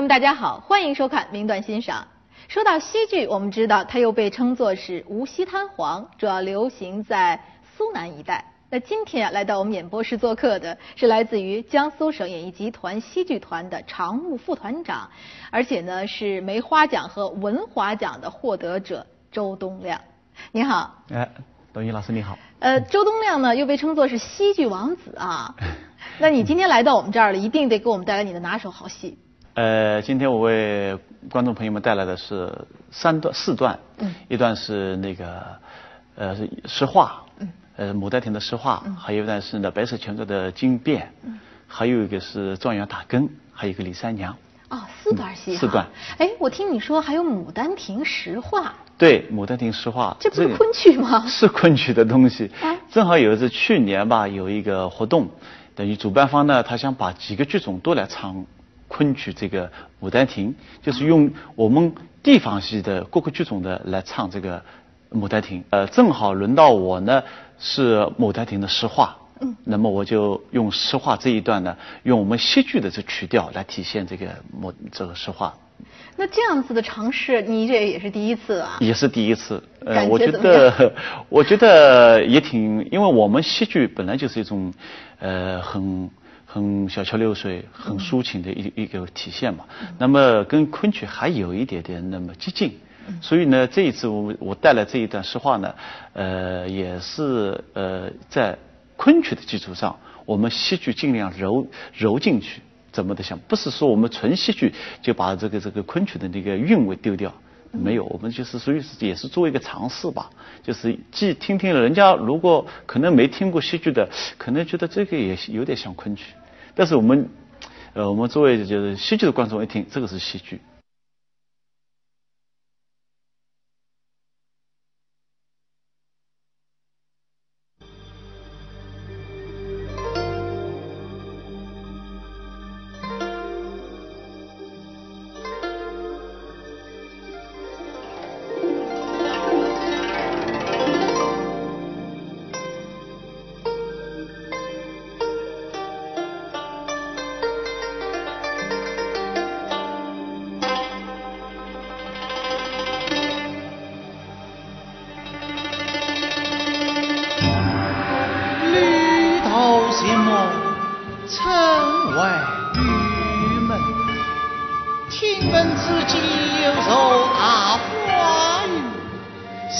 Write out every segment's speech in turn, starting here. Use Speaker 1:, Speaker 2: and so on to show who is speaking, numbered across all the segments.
Speaker 1: 众朋友们，大家好，欢迎收看《名段欣赏》。说到戏剧，我们知道它又被称作是无锡滩黄，主要流行在苏南一带。那今天啊，来到我们演播室做客的是来自于江苏省演艺集团戏剧团的常务副团长，而且呢是梅花奖和文华奖的获得者周东亮。你好，
Speaker 2: 哎，董毅老师你好。
Speaker 1: 呃，周东亮呢又被称作是戏剧王子啊。那你今天来到我们这儿了，一定得给我们带来你的拿手好戏。
Speaker 2: 呃，今天我为观众朋友们带来的是三段四段，嗯，一段是那个呃诗画，嗯，呃牡丹亭的诗画，还有一段是那白色裙子的惊变，嗯，还有一个是状元打更，还有一个李三娘。
Speaker 1: 哦，四段戏。
Speaker 2: 四段。
Speaker 1: 哎，我听你说还有牡丹亭石画。
Speaker 2: 对，牡丹亭石画。
Speaker 1: 这不是昆曲吗？
Speaker 2: 是昆曲的东西。哎正好有一次去年吧，有一个活动，等于主办方呢，他想把几个剧种都来唱。昆曲这个《牡丹亭》，就是用我们地方戏的各个剧种的来唱这个《牡丹亭》。呃，正好轮到我呢，是《牡丹亭》的诗画。嗯。那么我就用诗画这一段呢，用我们戏剧的这曲调来体现这个牡这个诗画。
Speaker 1: 那这样子的尝试，你这也是第一次啊？
Speaker 2: 也是第一次。呃，我觉得，我觉得也挺，因为我们戏剧本来就是一种，呃，很。很小桥流水、很抒情的一一个体现嘛。那么跟昆曲还有一点点那么接近，所以呢，这一次我我带来这一段诗话呢，呃，也是呃在昆曲的基础上，我们戏剧尽量揉揉进去，怎么的想？不是说我们纯戏剧就把这个这个昆曲的那个韵味丢掉，没有，我们就是属于是也是做一个尝试吧，就是既听听人家如果可能没听过戏剧的，可能觉得这个也有点像昆曲。但是我们，呃，我们作为就是戏剧的观众一听，这个是戏剧。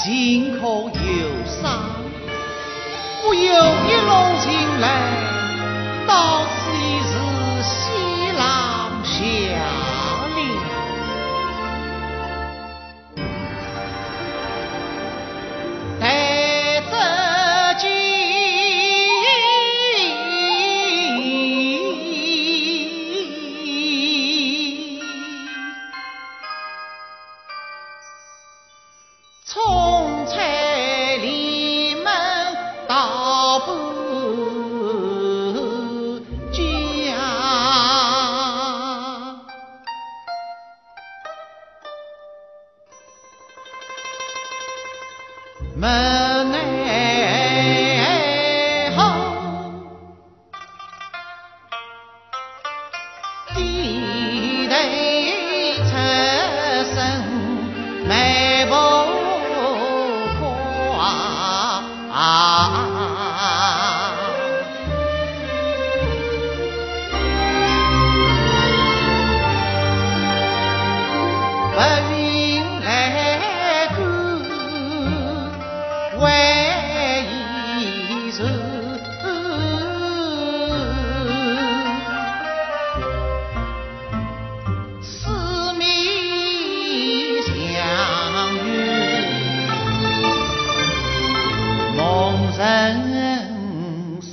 Speaker 3: 心口
Speaker 4: 忧伤，我由一路行来到此。nghe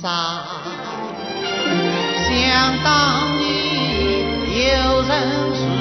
Speaker 4: 上想当年有人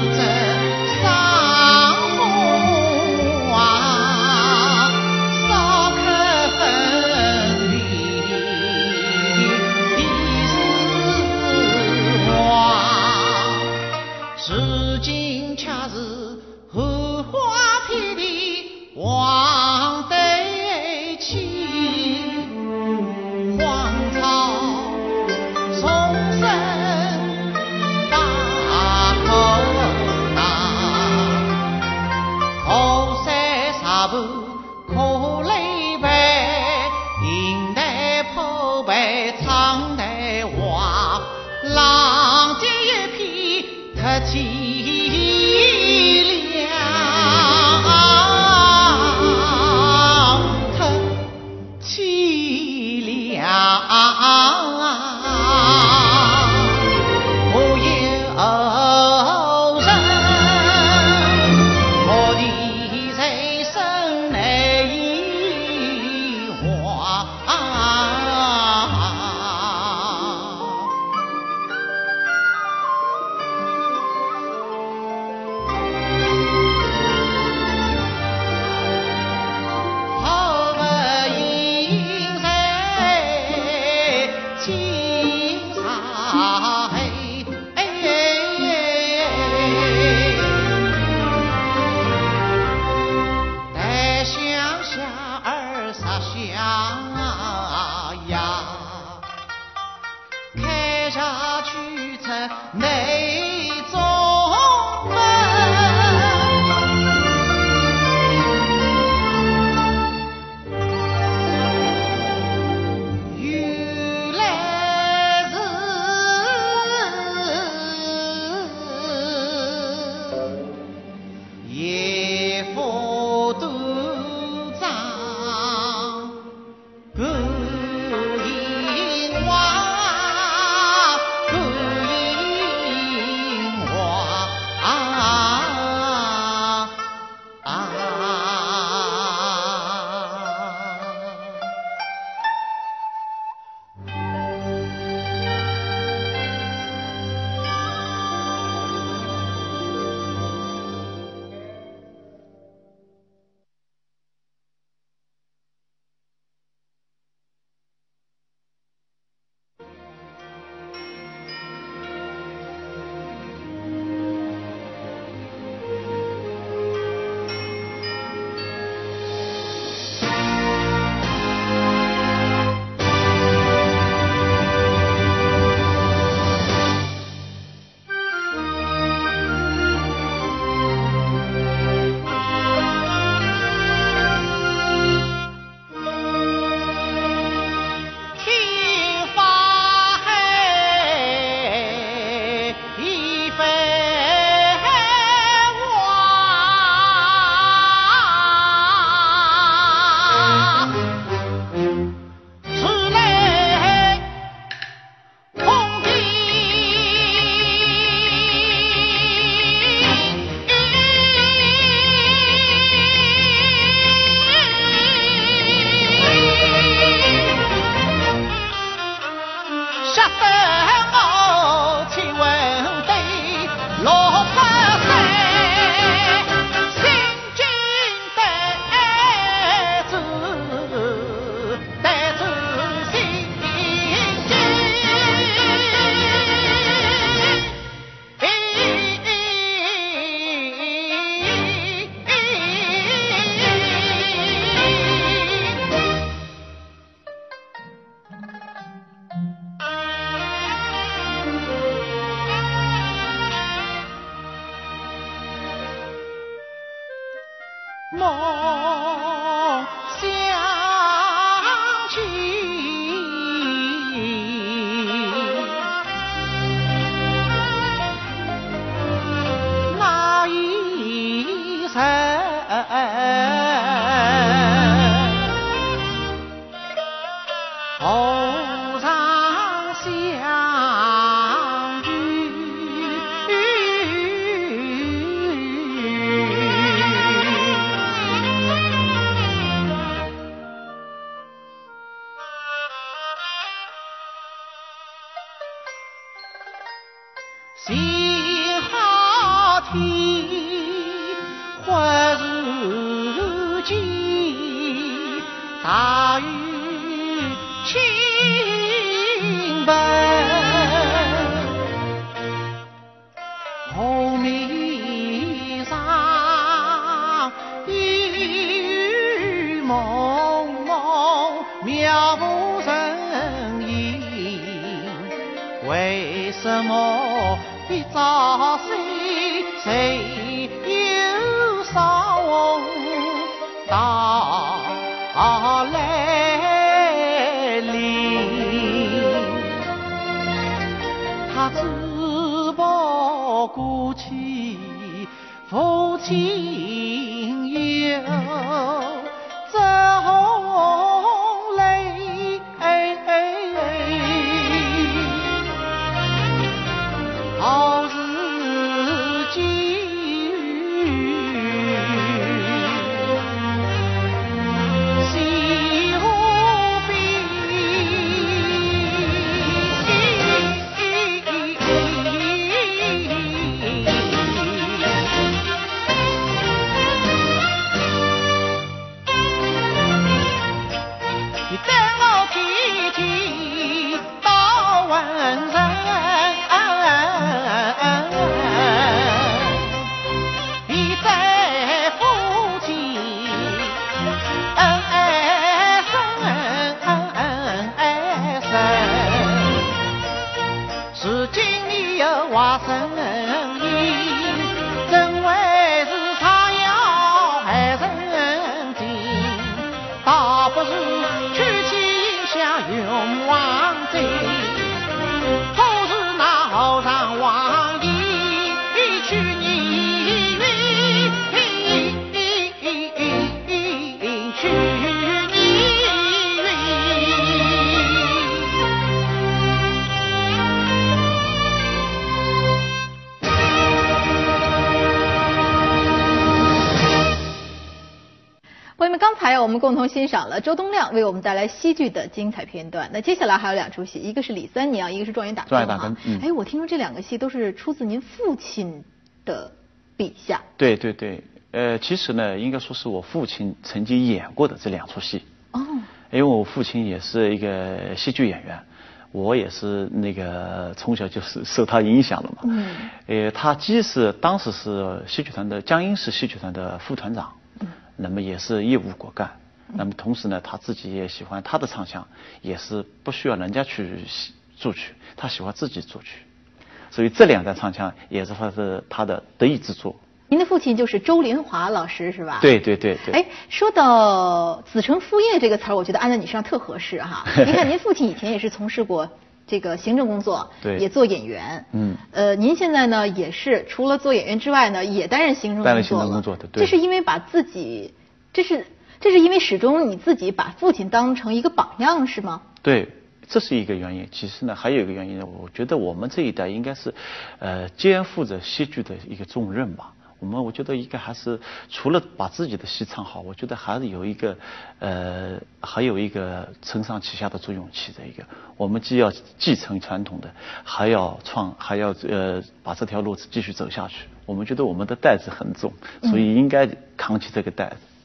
Speaker 4: 情。好。为什么一朝睡岁又少到来临他自报国情
Speaker 3: 夫妻们共同欣赏了周东亮为我们带来戏剧的精彩片段。那接下来还有两出戏，一个是李三娘，一个是状元打更。
Speaker 2: 状元打更嗯
Speaker 3: 哎，我听说这两个戏都是出自您父亲的笔下。
Speaker 2: 对对对，呃，其实呢，应该说是我父亲曾经演过的这两出戏。
Speaker 3: 哦，
Speaker 2: 因为我父亲也是一个戏剧演员，我也是那个从小就是受他影响了嘛。
Speaker 3: 嗯。
Speaker 2: 呃，他既是当时是戏剧团的江阴市戏剧团的副团长，
Speaker 3: 嗯
Speaker 2: 那么也是业务骨干。那么同时呢，他自己也喜欢他的唱腔，也是不需要人家去作曲，他喜欢自己作曲。所以这两段唱腔也是他的他的得意之作。
Speaker 3: 您的父亲就是周林华老师是吧？。
Speaker 2: 对对对对。
Speaker 3: 哎，说到子承父业这个词儿，我觉得安在你身上特合适哈。您看，您父亲以前也是从事过这个行政工作，
Speaker 2: 对
Speaker 3: 也做演员，
Speaker 2: 嗯
Speaker 3: 呃，您现在呢也是除了做演员之外呢，也担任行政工作
Speaker 2: 担任行政
Speaker 3: 了
Speaker 2: 工作的对
Speaker 3: 这是因为把自己，这是这是因为始终你自己把父亲当成一个榜样是吗？
Speaker 2: 对，这是一个原因。其实呢，还有一个原因呢，我觉得我们这一代应该是，呃，肩负着戏剧的一个重任吧。我们我觉得应该还是除了把自己的戏唱好，我觉得还是有一个，呃，还有一个承上启下的作用起的一个。我们既要继承传统的，还要创，还要呃把这条路继续走下去。我们觉得我们的担子很重，所以应该扛起这个担子。
Speaker 4: 啊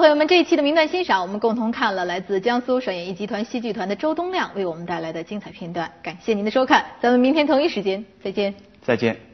Speaker 1: 朋友们，这一期的名段欣赏，我们共同看了来自江苏省演艺集团戏剧团的周东亮为我们带来的精彩片段。感谢您的收看，咱们明天同一时间再见。
Speaker 2: 再见。